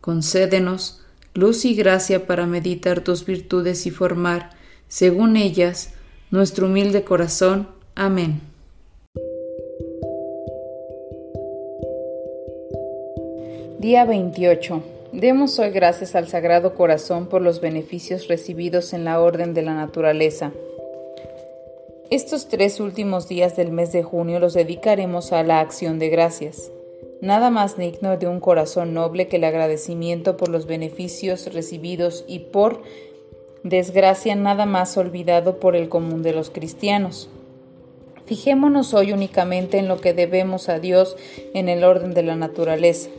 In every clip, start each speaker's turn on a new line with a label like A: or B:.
A: Concédenos luz y gracia para meditar tus virtudes y formar, según ellas, nuestro humilde corazón. Amén.
B: Día 28. Demos hoy gracias al Sagrado Corazón por los beneficios recibidos en la orden de la naturaleza. Estos tres últimos días del mes de junio los dedicaremos a la acción de gracias. Nada más digno de un corazón noble que el agradecimiento por los beneficios recibidos y por desgracia nada más olvidado por el común de los cristianos. Fijémonos hoy únicamente en lo que debemos a Dios en el orden de la naturaleza.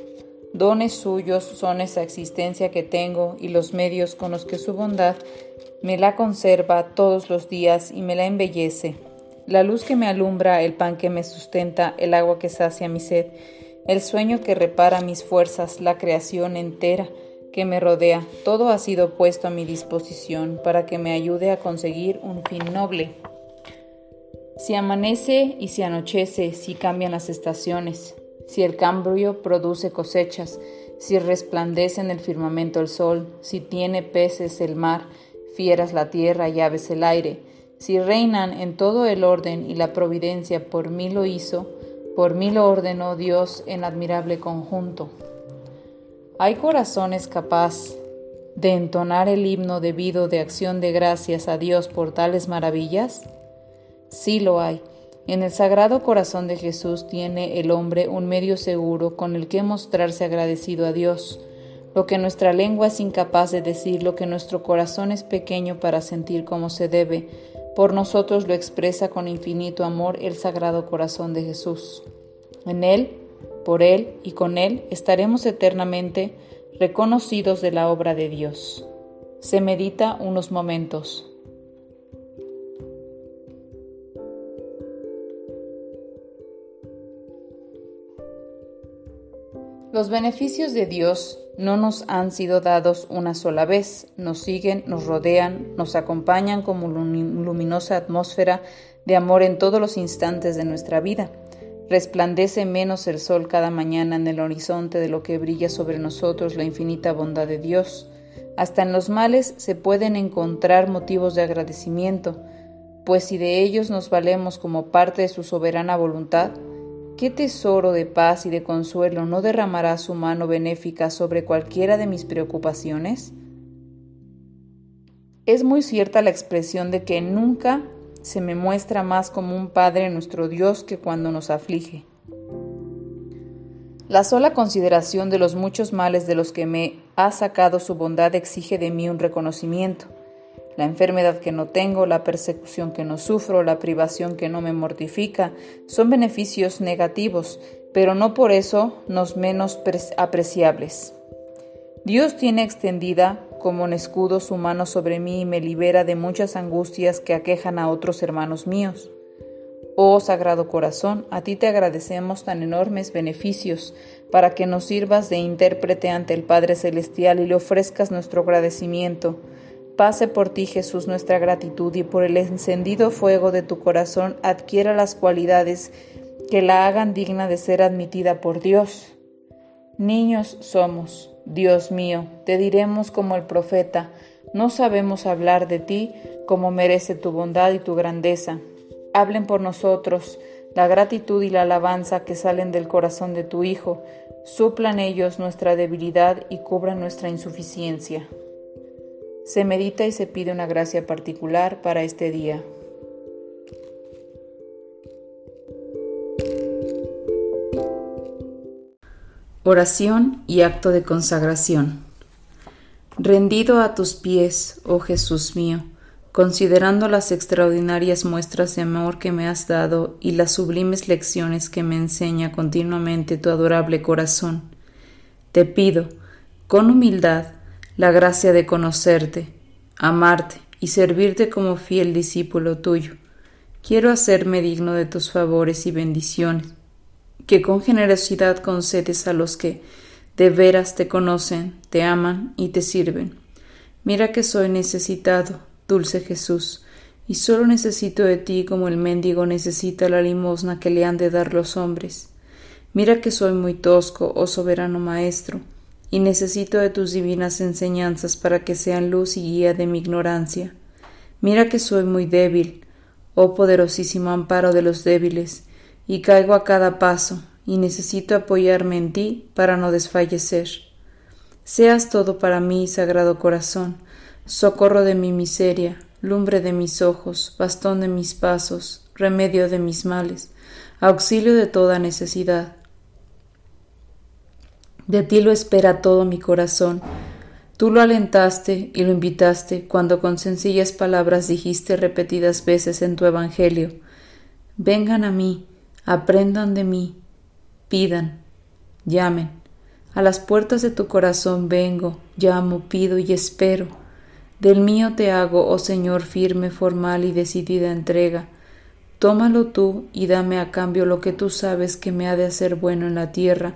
B: Dones suyos son esa existencia que tengo y los medios con los que su bondad me la conserva todos los días y me la embellece. La luz que me alumbra, el pan que me sustenta, el agua que sacia mi sed, el sueño que repara mis fuerzas, la creación entera que me rodea, todo ha sido puesto a mi disposición para que me ayude a conseguir un fin noble. Si amanece y si anochece, si cambian las estaciones, si el cambio produce cosechas, si resplandece en el firmamento el sol, si tiene peces el mar, fieras la tierra y aves el aire, si reinan en todo el orden y la providencia por mí lo hizo, por mí lo ordenó Dios en admirable conjunto. ¿Hay corazones capaz de entonar el himno debido de acción de gracias a Dios por tales maravillas? Sí lo hay. En el Sagrado Corazón de Jesús tiene el hombre un medio seguro con el que mostrarse agradecido a Dios. Lo que nuestra lengua es incapaz de decir, lo que nuestro corazón es pequeño para sentir como se debe, por nosotros lo expresa con infinito amor el Sagrado Corazón de Jesús. En Él, por Él y con Él estaremos eternamente reconocidos de la obra de Dios. Se medita unos momentos. Los beneficios de Dios no nos han sido dados una sola vez, nos siguen, nos rodean, nos acompañan como luminosa atmósfera de amor en todos los instantes de nuestra vida. Resplandece menos el sol cada mañana en el horizonte de lo que brilla sobre nosotros la infinita bondad de Dios. Hasta en los males se pueden encontrar motivos de agradecimiento, pues si de ellos nos valemos como parte de su soberana voluntad, ¿Qué tesoro de paz y de consuelo no derramará su mano benéfica sobre cualquiera de mis preocupaciones? Es muy cierta la expresión de que nunca se me muestra más como un Padre nuestro Dios que cuando nos aflige. La sola consideración de los muchos males de los que me ha sacado su bondad exige de mí un reconocimiento la enfermedad que no tengo, la persecución que no sufro, la privación que no me mortifica, son beneficios negativos, pero no por eso nos menos apreciables. Dios tiene extendida como un escudo su mano sobre mí y me libera de muchas angustias que aquejan a otros hermanos míos. Oh Sagrado Corazón, a ti te agradecemos tan enormes beneficios para que nos sirvas de intérprete ante el Padre Celestial y le ofrezcas nuestro agradecimiento Pase por ti, Jesús, nuestra gratitud y por el encendido fuego de tu corazón adquiera las cualidades que la hagan digna de ser admitida por Dios. Niños somos, Dios mío, te diremos como el profeta, no sabemos hablar de ti como merece tu bondad y tu grandeza. Hablen por nosotros la gratitud y la alabanza que salen del corazón de tu Hijo, suplan ellos nuestra debilidad y cubran nuestra insuficiencia. Se medita y se pide una gracia particular para este día.
A: Oración y acto de consagración. Rendido a tus pies, oh Jesús mío, considerando las extraordinarias muestras de amor que me has dado y las sublimes lecciones que me enseña continuamente tu adorable corazón, te pido, con humildad,
B: la gracia de conocerte, amarte y servirte como fiel discípulo tuyo. Quiero hacerme digno de tus favores y bendiciones, que con generosidad concedes a los que de veras te conocen, te aman y te sirven. Mira que soy necesitado, dulce Jesús, y solo necesito de ti como el mendigo necesita la limosna que le han de dar los hombres. Mira que soy muy tosco, oh soberano Maestro, y necesito de tus divinas enseñanzas para que sean luz y guía de mi ignorancia. Mira que soy muy débil, oh poderosísimo amparo de los débiles, y caigo a cada paso, y necesito apoyarme en ti para no desfallecer. Seas todo para mí, Sagrado Corazón, socorro de mi miseria, lumbre de mis ojos, bastón de mis pasos, remedio de mis males, auxilio de toda necesidad. De ti lo espera todo mi corazón. Tú lo alentaste y lo invitaste cuando con sencillas palabras dijiste repetidas veces en tu Evangelio, Vengan a mí, aprendan de mí, pidan, llamen. A las puertas de tu corazón vengo, llamo, pido y espero. Del mío te hago, oh Señor, firme, formal y decidida entrega. Tómalo tú y dame a cambio lo que tú sabes que me ha de hacer bueno en la tierra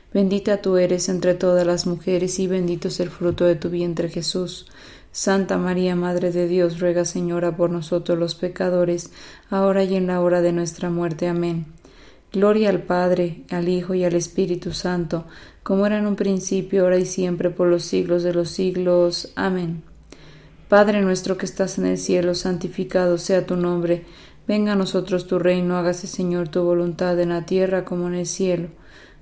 B: Bendita tú eres entre todas las mujeres y bendito es el fruto de tu vientre Jesús. Santa María, Madre de Dios, ruega Señora por nosotros los pecadores, ahora y en la hora de nuestra muerte. Amén. Gloria al Padre, al Hijo y al Espíritu Santo, como era en un principio, ahora y siempre, por los siglos de los siglos. Amén. Padre nuestro que estás en el cielo, santificado sea tu nombre. Venga a nosotros tu reino, hágase Señor tu voluntad en la tierra como en el cielo.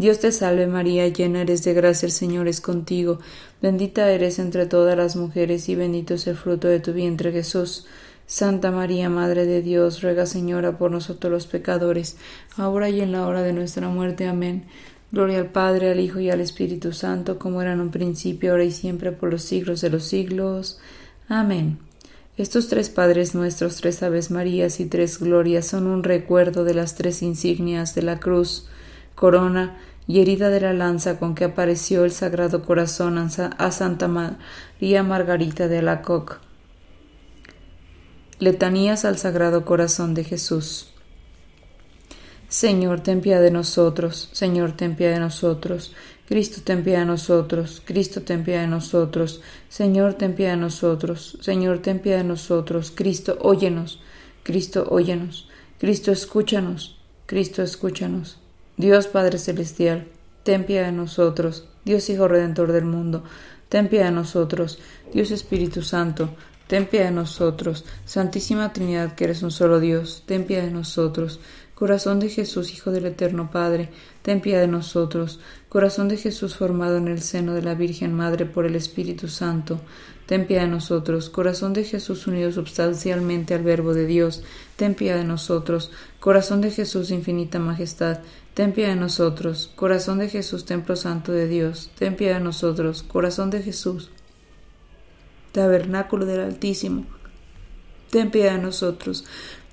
B: Dios te salve María, llena eres de gracia, el Señor es contigo. Bendita eres entre todas las mujeres, y bendito es el fruto de tu vientre, Jesús. Santa María, Madre de Dios, ruega Señora por nosotros los pecadores, ahora y en la hora de nuestra muerte. Amén. Gloria al Padre, al Hijo y al Espíritu Santo, como era en un principio, ahora y siempre, por los siglos de los siglos. Amén. Estos tres Padres nuestros, tres Aves Marías y tres Glorias son un recuerdo de las tres insignias de la cruz, corona y herida de la lanza con que apareció el Sagrado Corazón a Santa María Margarita de Alacoque Letanías al Sagrado Corazón de Jesús. Señor, ten piedad de nosotros, Señor, ten piedad de nosotros, Cristo, ten piedad de nosotros, Cristo, ten piedad de nosotros, Señor, ten piedad de nosotros, Señor, ten piedad de nosotros, Cristo, óyenos, Cristo, óyenos, Cristo, escúchanos, Cristo, escúchanos. Dios Padre Celestial, ten piedad de nosotros, Dios Hijo Redentor del mundo, ten piedad de nosotros, Dios Espíritu Santo, ten piedad de nosotros. Santísima Trinidad, que eres un solo Dios, ten piedad de nosotros. Corazón de Jesús, Hijo del Eterno Padre, ten piedad de nosotros. Corazón de Jesús formado en el seno de la Virgen Madre por el Espíritu Santo, ten piedad de nosotros. Corazón de Jesús unido substancialmente al Verbo de Dios, ten piedad de nosotros. Corazón de Jesús, infinita majestad, ten piedad de nosotros. Corazón de Jesús, templo santo de Dios, ten piedad de nosotros. Corazón de Jesús, tabernáculo del Altísimo, ten piedad de nosotros.